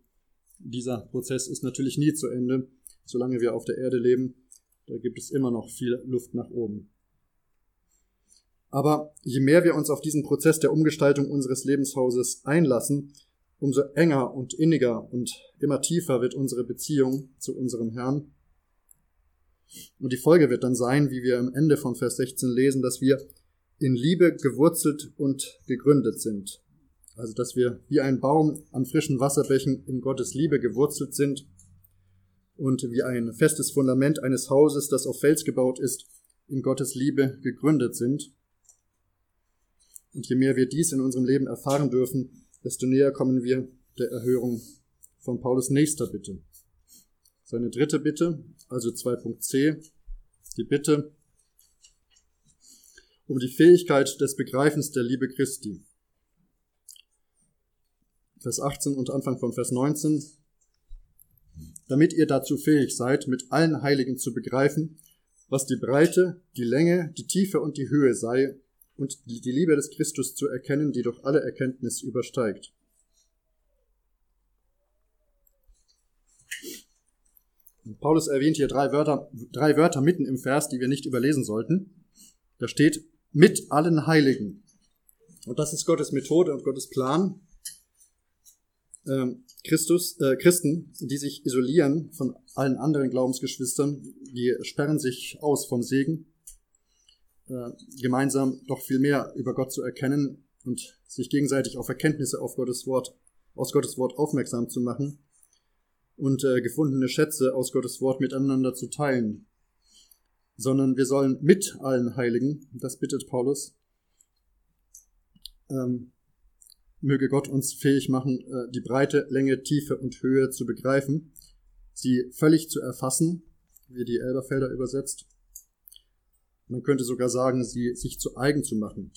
dieser Prozess ist natürlich nie zu Ende, solange wir auf der Erde leben. Da gibt es immer noch viel Luft nach oben. Aber je mehr wir uns auf diesen Prozess der Umgestaltung unseres Lebenshauses einlassen, umso enger und inniger und immer tiefer wird unsere Beziehung zu unserem Herrn. Und die Folge wird dann sein, wie wir am Ende von Vers 16 lesen, dass wir in Liebe gewurzelt und gegründet sind. Also dass wir wie ein Baum an frischen Wasserbächen in Gottes Liebe gewurzelt sind und wie ein festes Fundament eines Hauses, das auf Fels gebaut ist, in Gottes Liebe gegründet sind. Und je mehr wir dies in unserem Leben erfahren dürfen, desto näher kommen wir der Erhörung von Paulus nächster Bitte. Seine dritte Bitte, also 2.c, die Bitte um die Fähigkeit des Begreifens der Liebe Christi. Vers 18 und Anfang von Vers 19. Damit ihr dazu fähig seid, mit allen Heiligen zu begreifen, was die Breite, die Länge, die Tiefe und die Höhe sei und die Liebe des Christus zu erkennen, die durch alle Erkenntnis übersteigt. Paulus erwähnt hier drei Wörter, drei Wörter mitten im Vers, die wir nicht überlesen sollten. Da steht mit allen Heiligen. Und das ist Gottes Methode und Gottes Plan. Ähm, Christus, äh, Christen, die sich isolieren von allen anderen Glaubensgeschwistern, die sperren sich aus vom Segen äh, gemeinsam doch viel mehr über Gott zu erkennen und sich gegenseitig auf Erkenntnisse auf Gottes Wort, aus Gottes Wort aufmerksam zu machen und äh, gefundene Schätze aus Gottes Wort miteinander zu teilen, sondern wir sollen mit allen Heiligen, das bittet Paulus, ähm, möge Gott uns fähig machen, äh, die Breite, Länge, Tiefe und Höhe zu begreifen, sie völlig zu erfassen, wie die Elberfelder übersetzt, man könnte sogar sagen, sie sich zu eigen zu machen.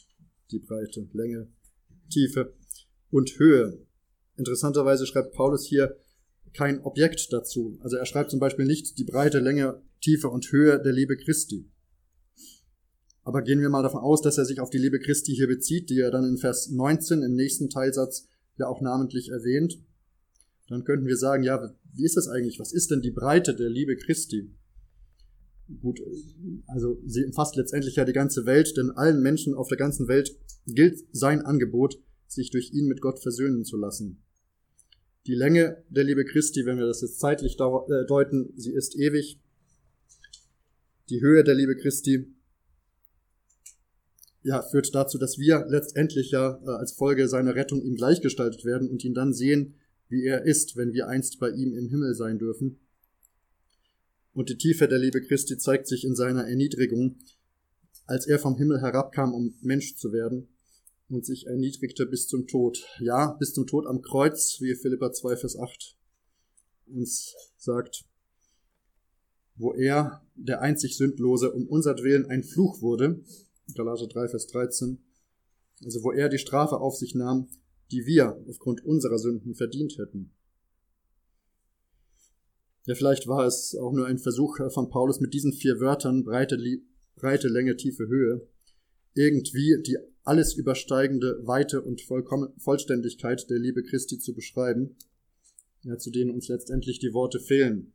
Die Breite, Länge, Tiefe und Höhe. Interessanterweise schreibt Paulus hier kein Objekt dazu. Also er schreibt zum Beispiel nicht die Breite, Länge, Tiefe und Höhe der Liebe Christi. Aber gehen wir mal davon aus, dass er sich auf die Liebe Christi hier bezieht, die er dann in Vers 19 im nächsten Teilsatz ja auch namentlich erwähnt. Dann könnten wir sagen, ja, wie ist das eigentlich? Was ist denn die Breite der Liebe Christi? Gut, also sie umfasst letztendlich ja die ganze Welt, denn allen Menschen auf der ganzen Welt gilt sein Angebot, sich durch ihn mit Gott versöhnen zu lassen. Die Länge der Liebe Christi, wenn wir das jetzt zeitlich äh, deuten, sie ist ewig. Die Höhe der Liebe Christi, ja, führt dazu, dass wir letztendlich ja äh, als Folge seiner Rettung ihm gleichgestaltet werden und ihn dann sehen, wie er ist, wenn wir einst bei ihm im Himmel sein dürfen. Und die Tiefe der Liebe Christi zeigt sich in seiner Erniedrigung, als er vom Himmel herabkam, um Mensch zu werden und sich erniedrigte bis zum Tod. Ja, bis zum Tod am Kreuz, wie Philippa 2, Vers 8 uns sagt, wo er, der einzig Sündlose, um unsertwillen ein Fluch wurde, Galater 3, Vers 13, also wo er die Strafe auf sich nahm, die wir aufgrund unserer Sünden verdient hätten. Ja, vielleicht war es auch nur ein Versuch von Paulus mit diesen vier Wörtern, breite, breite Länge, tiefe Höhe, irgendwie die alles übersteigende Weite und Vollkommen Vollständigkeit der Liebe Christi zu beschreiben, ja, zu denen uns letztendlich die Worte fehlen.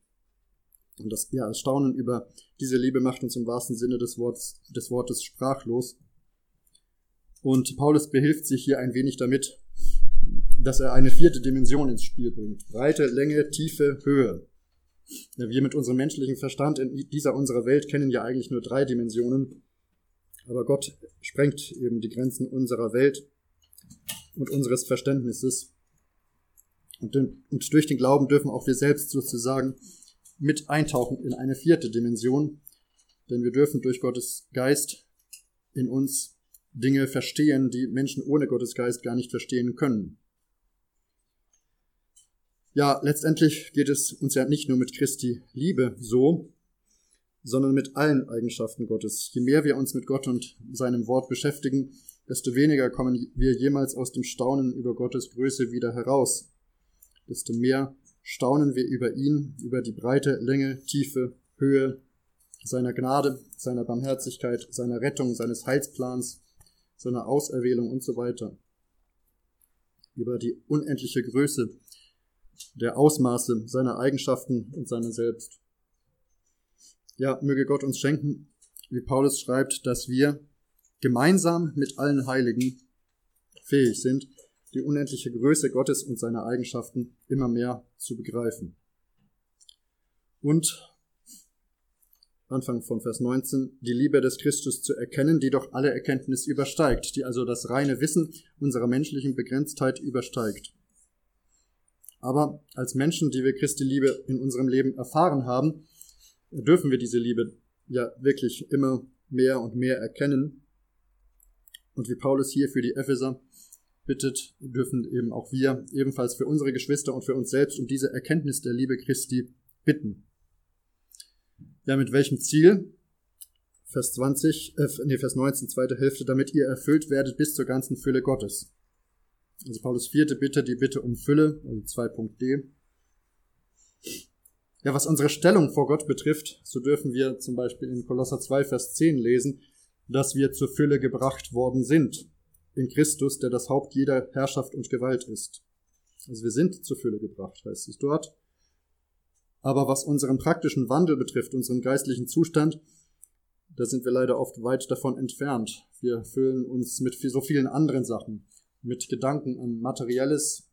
Und das ja, Staunen über diese Liebe macht uns im wahrsten Sinne des Wortes, des Wortes sprachlos. Und Paulus behilft sich hier ein wenig damit, dass er eine vierte Dimension ins Spiel bringt. Breite, Länge, Tiefe, Höhe. Wir mit unserem menschlichen Verstand in dieser unserer Welt kennen ja eigentlich nur drei Dimensionen. Aber Gott sprengt eben die Grenzen unserer Welt und unseres Verständnisses. Und, und durch den Glauben dürfen auch wir selbst sozusagen mit eintauchen in eine vierte Dimension, denn wir dürfen durch Gottes Geist in uns Dinge verstehen, die Menschen ohne Gottes Geist gar nicht verstehen können. Ja, letztendlich geht es uns ja nicht nur mit Christi Liebe so, sondern mit allen Eigenschaften Gottes. Je mehr wir uns mit Gott und seinem Wort beschäftigen, desto weniger kommen wir jemals aus dem Staunen über Gottes Größe wieder heraus. Desto mehr staunen wir über ihn, über die breite Länge, Tiefe, Höhe seiner Gnade, seiner Barmherzigkeit, seiner Rettung, seines Heilsplans, seiner Auserwählung und so weiter. Über die unendliche Größe der Ausmaße seiner Eigenschaften und seiner selbst. Ja, möge Gott uns schenken, wie Paulus schreibt, dass wir gemeinsam mit allen Heiligen fähig sind, die unendliche Größe Gottes und seiner Eigenschaften immer mehr zu begreifen. Und Anfang von Vers 19, die Liebe des Christus zu erkennen, die doch alle Erkenntnis übersteigt, die also das reine Wissen unserer menschlichen Begrenztheit übersteigt. Aber als Menschen, die wir Christi Liebe in unserem Leben erfahren haben, dürfen wir diese Liebe ja wirklich immer mehr und mehr erkennen. Und wie Paulus hier für die Epheser bittet, dürfen eben auch wir ebenfalls für unsere Geschwister und für uns selbst um diese Erkenntnis der Liebe Christi bitten. Ja, mit welchem Ziel? Vers 20, äh, nee, Vers 19, zweite Hälfte, damit ihr erfüllt werdet bis zur ganzen Fülle Gottes. Also Paulus vierte Bitte, die Bitte um Fülle, also 2.d. Ja, was unsere Stellung vor Gott betrifft, so dürfen wir zum Beispiel in Kolosser 2, Vers 10 lesen, dass wir zur Fülle gebracht worden sind in Christus, der das Haupt jeder Herrschaft und Gewalt ist. Also wir sind zur Fülle gebracht, heißt es dort. Aber was unseren praktischen Wandel betrifft, unseren geistlichen Zustand, da sind wir leider oft weit davon entfernt. Wir füllen uns mit so vielen anderen Sachen mit Gedanken an Materielles,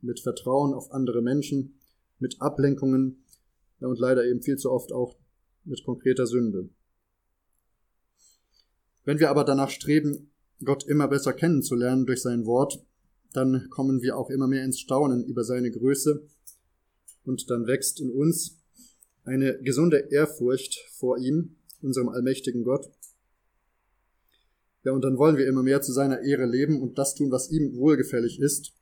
mit Vertrauen auf andere Menschen, mit Ablenkungen und leider eben viel zu oft auch mit konkreter Sünde. Wenn wir aber danach streben, Gott immer besser kennenzulernen durch sein Wort, dann kommen wir auch immer mehr ins Staunen über seine Größe und dann wächst in uns eine gesunde Ehrfurcht vor ihm, unserem allmächtigen Gott, ja, und dann wollen wir immer mehr zu seiner Ehre leben und das tun, was ihm wohlgefällig ist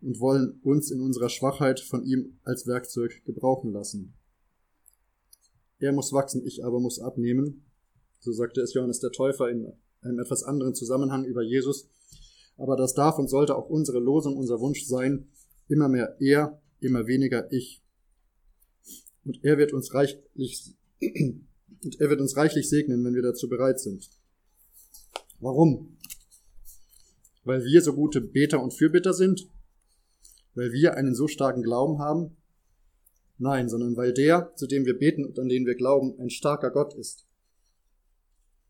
und wollen uns in unserer Schwachheit von ihm als Werkzeug gebrauchen lassen. Er muss wachsen, ich aber muss abnehmen. So sagte es Johannes der Täufer in einem etwas anderen Zusammenhang über Jesus. Aber das darf und sollte auch unsere Losung, unser Wunsch sein. Immer mehr er, immer weniger ich. Und er wird uns reichlich, und er wird uns reichlich segnen, wenn wir dazu bereit sind. Warum? Weil wir so gute Beter und Fürbitter sind? Weil wir einen so starken Glauben haben? Nein, sondern weil der, zu dem wir beten und an den wir glauben, ein starker Gott ist.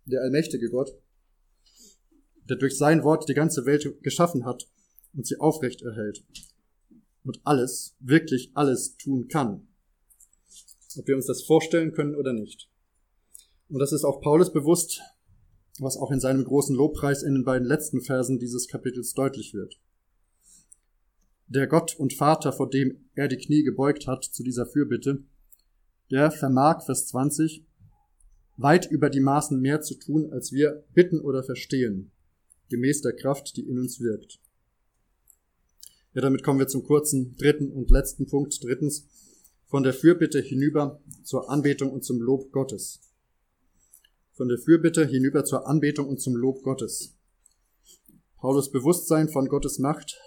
Der allmächtige Gott, der durch sein Wort die ganze Welt geschaffen hat und sie aufrecht erhält und alles, wirklich alles tun kann. Ob wir uns das vorstellen können oder nicht. Und das ist auch Paulus bewusst, was auch in seinem großen Lobpreis in den beiden letzten Versen dieses Kapitels deutlich wird. Der Gott und Vater, vor dem er die Knie gebeugt hat zu dieser Fürbitte, der vermag, Vers 20, weit über die Maßen mehr zu tun, als wir bitten oder verstehen, gemäß der Kraft, die in uns wirkt. Ja, damit kommen wir zum kurzen dritten und letzten Punkt. Drittens, von der Fürbitte hinüber zur Anbetung und zum Lob Gottes von der Fürbitte hinüber zur Anbetung und zum Lob Gottes. Paulus Bewusstsein von Gottes Macht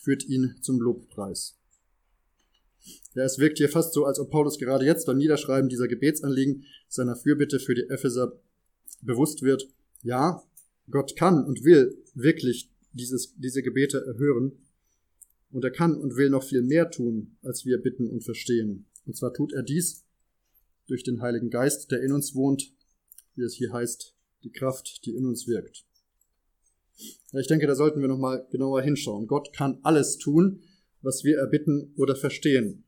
führt ihn zum Lobpreis. Ja, es wirkt hier fast so, als ob Paulus gerade jetzt beim Niederschreiben dieser Gebetsanliegen seiner Fürbitte für die Epheser bewusst wird, ja, Gott kann und will wirklich dieses, diese Gebete erhören und er kann und will noch viel mehr tun, als wir bitten und verstehen. Und zwar tut er dies, durch den Heiligen Geist, der in uns wohnt, wie es hier heißt, die Kraft, die in uns wirkt. Ich denke, da sollten wir nochmal genauer hinschauen. Gott kann alles tun, was wir erbitten oder verstehen.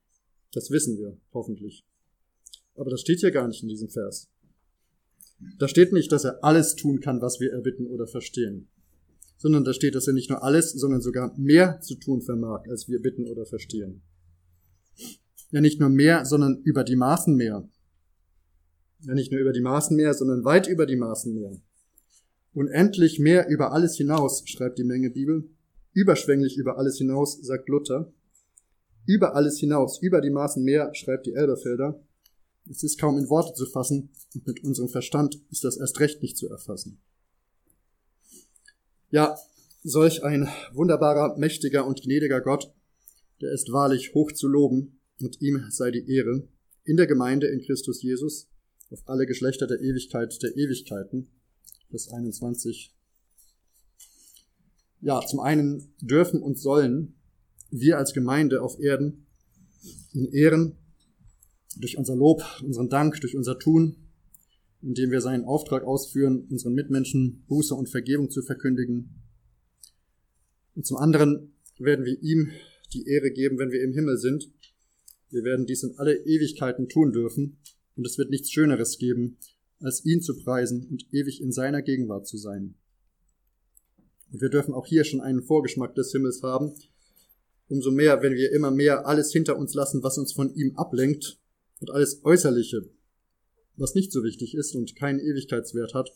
Das wissen wir, hoffentlich. Aber das steht hier gar nicht in diesem Vers. Da steht nicht, dass er alles tun kann, was wir erbitten oder verstehen, sondern da steht, dass er nicht nur alles, sondern sogar mehr zu tun vermag, als wir bitten oder verstehen. Ja, nicht nur mehr, sondern über die Maßen mehr. Ja, nicht nur über die Maßen mehr, sondern weit über die Maßen mehr. Unendlich mehr über alles hinaus, schreibt die Menge Bibel. Überschwänglich über alles hinaus, sagt Luther. Über alles hinaus, über die Maßen mehr, schreibt die Elberfelder. Es ist kaum in Worte zu fassen und mit unserem Verstand ist das erst recht nicht zu erfassen. Ja, solch ein wunderbarer, mächtiger und gnädiger Gott, der ist wahrlich hoch zu loben und ihm sei die Ehre in der Gemeinde in Christus Jesus auf alle Geschlechter der Ewigkeit der Ewigkeiten. Vers 21. Ja, zum einen dürfen und sollen wir als Gemeinde auf Erden ihn ehren durch unser Lob, unseren Dank, durch unser Tun, indem wir seinen Auftrag ausführen, unseren Mitmenschen Buße und Vergebung zu verkündigen. Und zum anderen werden wir ihm die Ehre geben, wenn wir im Himmel sind. Wir werden dies in alle Ewigkeiten tun dürfen, und es wird nichts Schöneres geben, als ihn zu preisen und ewig in seiner Gegenwart zu sein. Und wir dürfen auch hier schon einen Vorgeschmack des Himmels haben, umso mehr, wenn wir immer mehr alles hinter uns lassen, was uns von ihm ablenkt und alles Äußerliche, was nicht so wichtig ist und keinen Ewigkeitswert hat,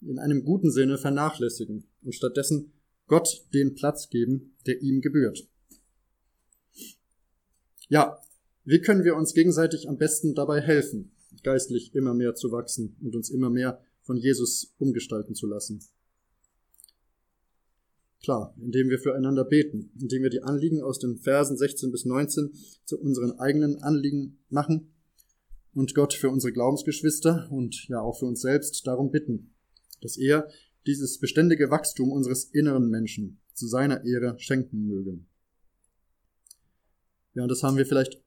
in einem guten Sinne vernachlässigen und stattdessen Gott den Platz geben, der ihm gebührt. Ja, wie können wir uns gegenseitig am besten dabei helfen, geistlich immer mehr zu wachsen und uns immer mehr von Jesus umgestalten zu lassen? Klar, indem wir füreinander beten, indem wir die Anliegen aus den Versen 16 bis 19 zu unseren eigenen Anliegen machen und Gott für unsere Glaubensgeschwister und ja auch für uns selbst darum bitten, dass er dieses beständige Wachstum unseres inneren Menschen zu seiner Ehre schenken möge. Ja, und das haben wir vielleicht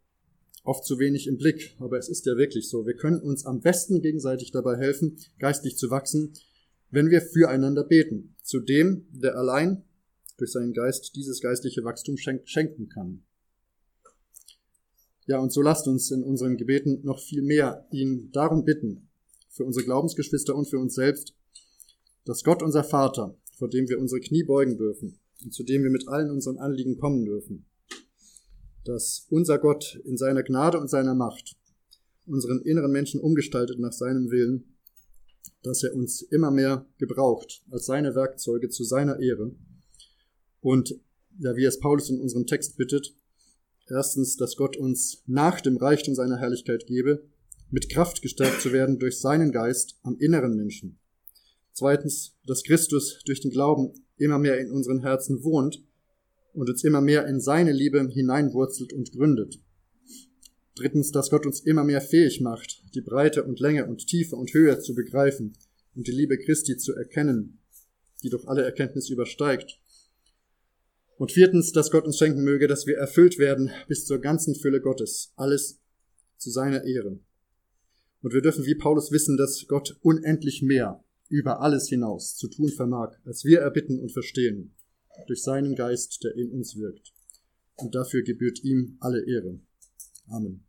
oft zu wenig im Blick, aber es ist ja wirklich so. Wir können uns am besten gegenseitig dabei helfen, geistlich zu wachsen, wenn wir füreinander beten, zu dem, der allein durch seinen Geist dieses geistliche Wachstum schenken kann. Ja, und so lasst uns in unseren Gebeten noch viel mehr ihn darum bitten, für unsere Glaubensgeschwister und für uns selbst, dass Gott unser Vater, vor dem wir unsere Knie beugen dürfen und zu dem wir mit allen unseren Anliegen kommen dürfen, dass unser Gott in seiner Gnade und seiner Macht unseren inneren Menschen umgestaltet nach seinem Willen dass er uns immer mehr gebraucht als seine Werkzeuge zu seiner Ehre. Und ja, wie es Paulus in unserem Text bittet, erstens, dass Gott uns nach dem Reichtum seiner Herrlichkeit gebe, mit Kraft gestärkt zu werden durch seinen Geist am inneren Menschen. Zweitens, dass Christus durch den Glauben immer mehr in unseren Herzen wohnt und uns immer mehr in seine Liebe hineinwurzelt und gründet. Drittens, dass Gott uns immer mehr fähig macht, die Breite und Länge und Tiefe und Höhe zu begreifen und die Liebe Christi zu erkennen, die doch alle Erkenntnis übersteigt. Und viertens, dass Gott uns schenken möge, dass wir erfüllt werden bis zur ganzen Fülle Gottes, alles zu seiner Ehre. Und wir dürfen wie Paulus wissen, dass Gott unendlich mehr über alles hinaus zu tun vermag, als wir erbitten und verstehen, durch seinen Geist, der in uns wirkt. Und dafür gebührt ihm alle Ehre. Amen.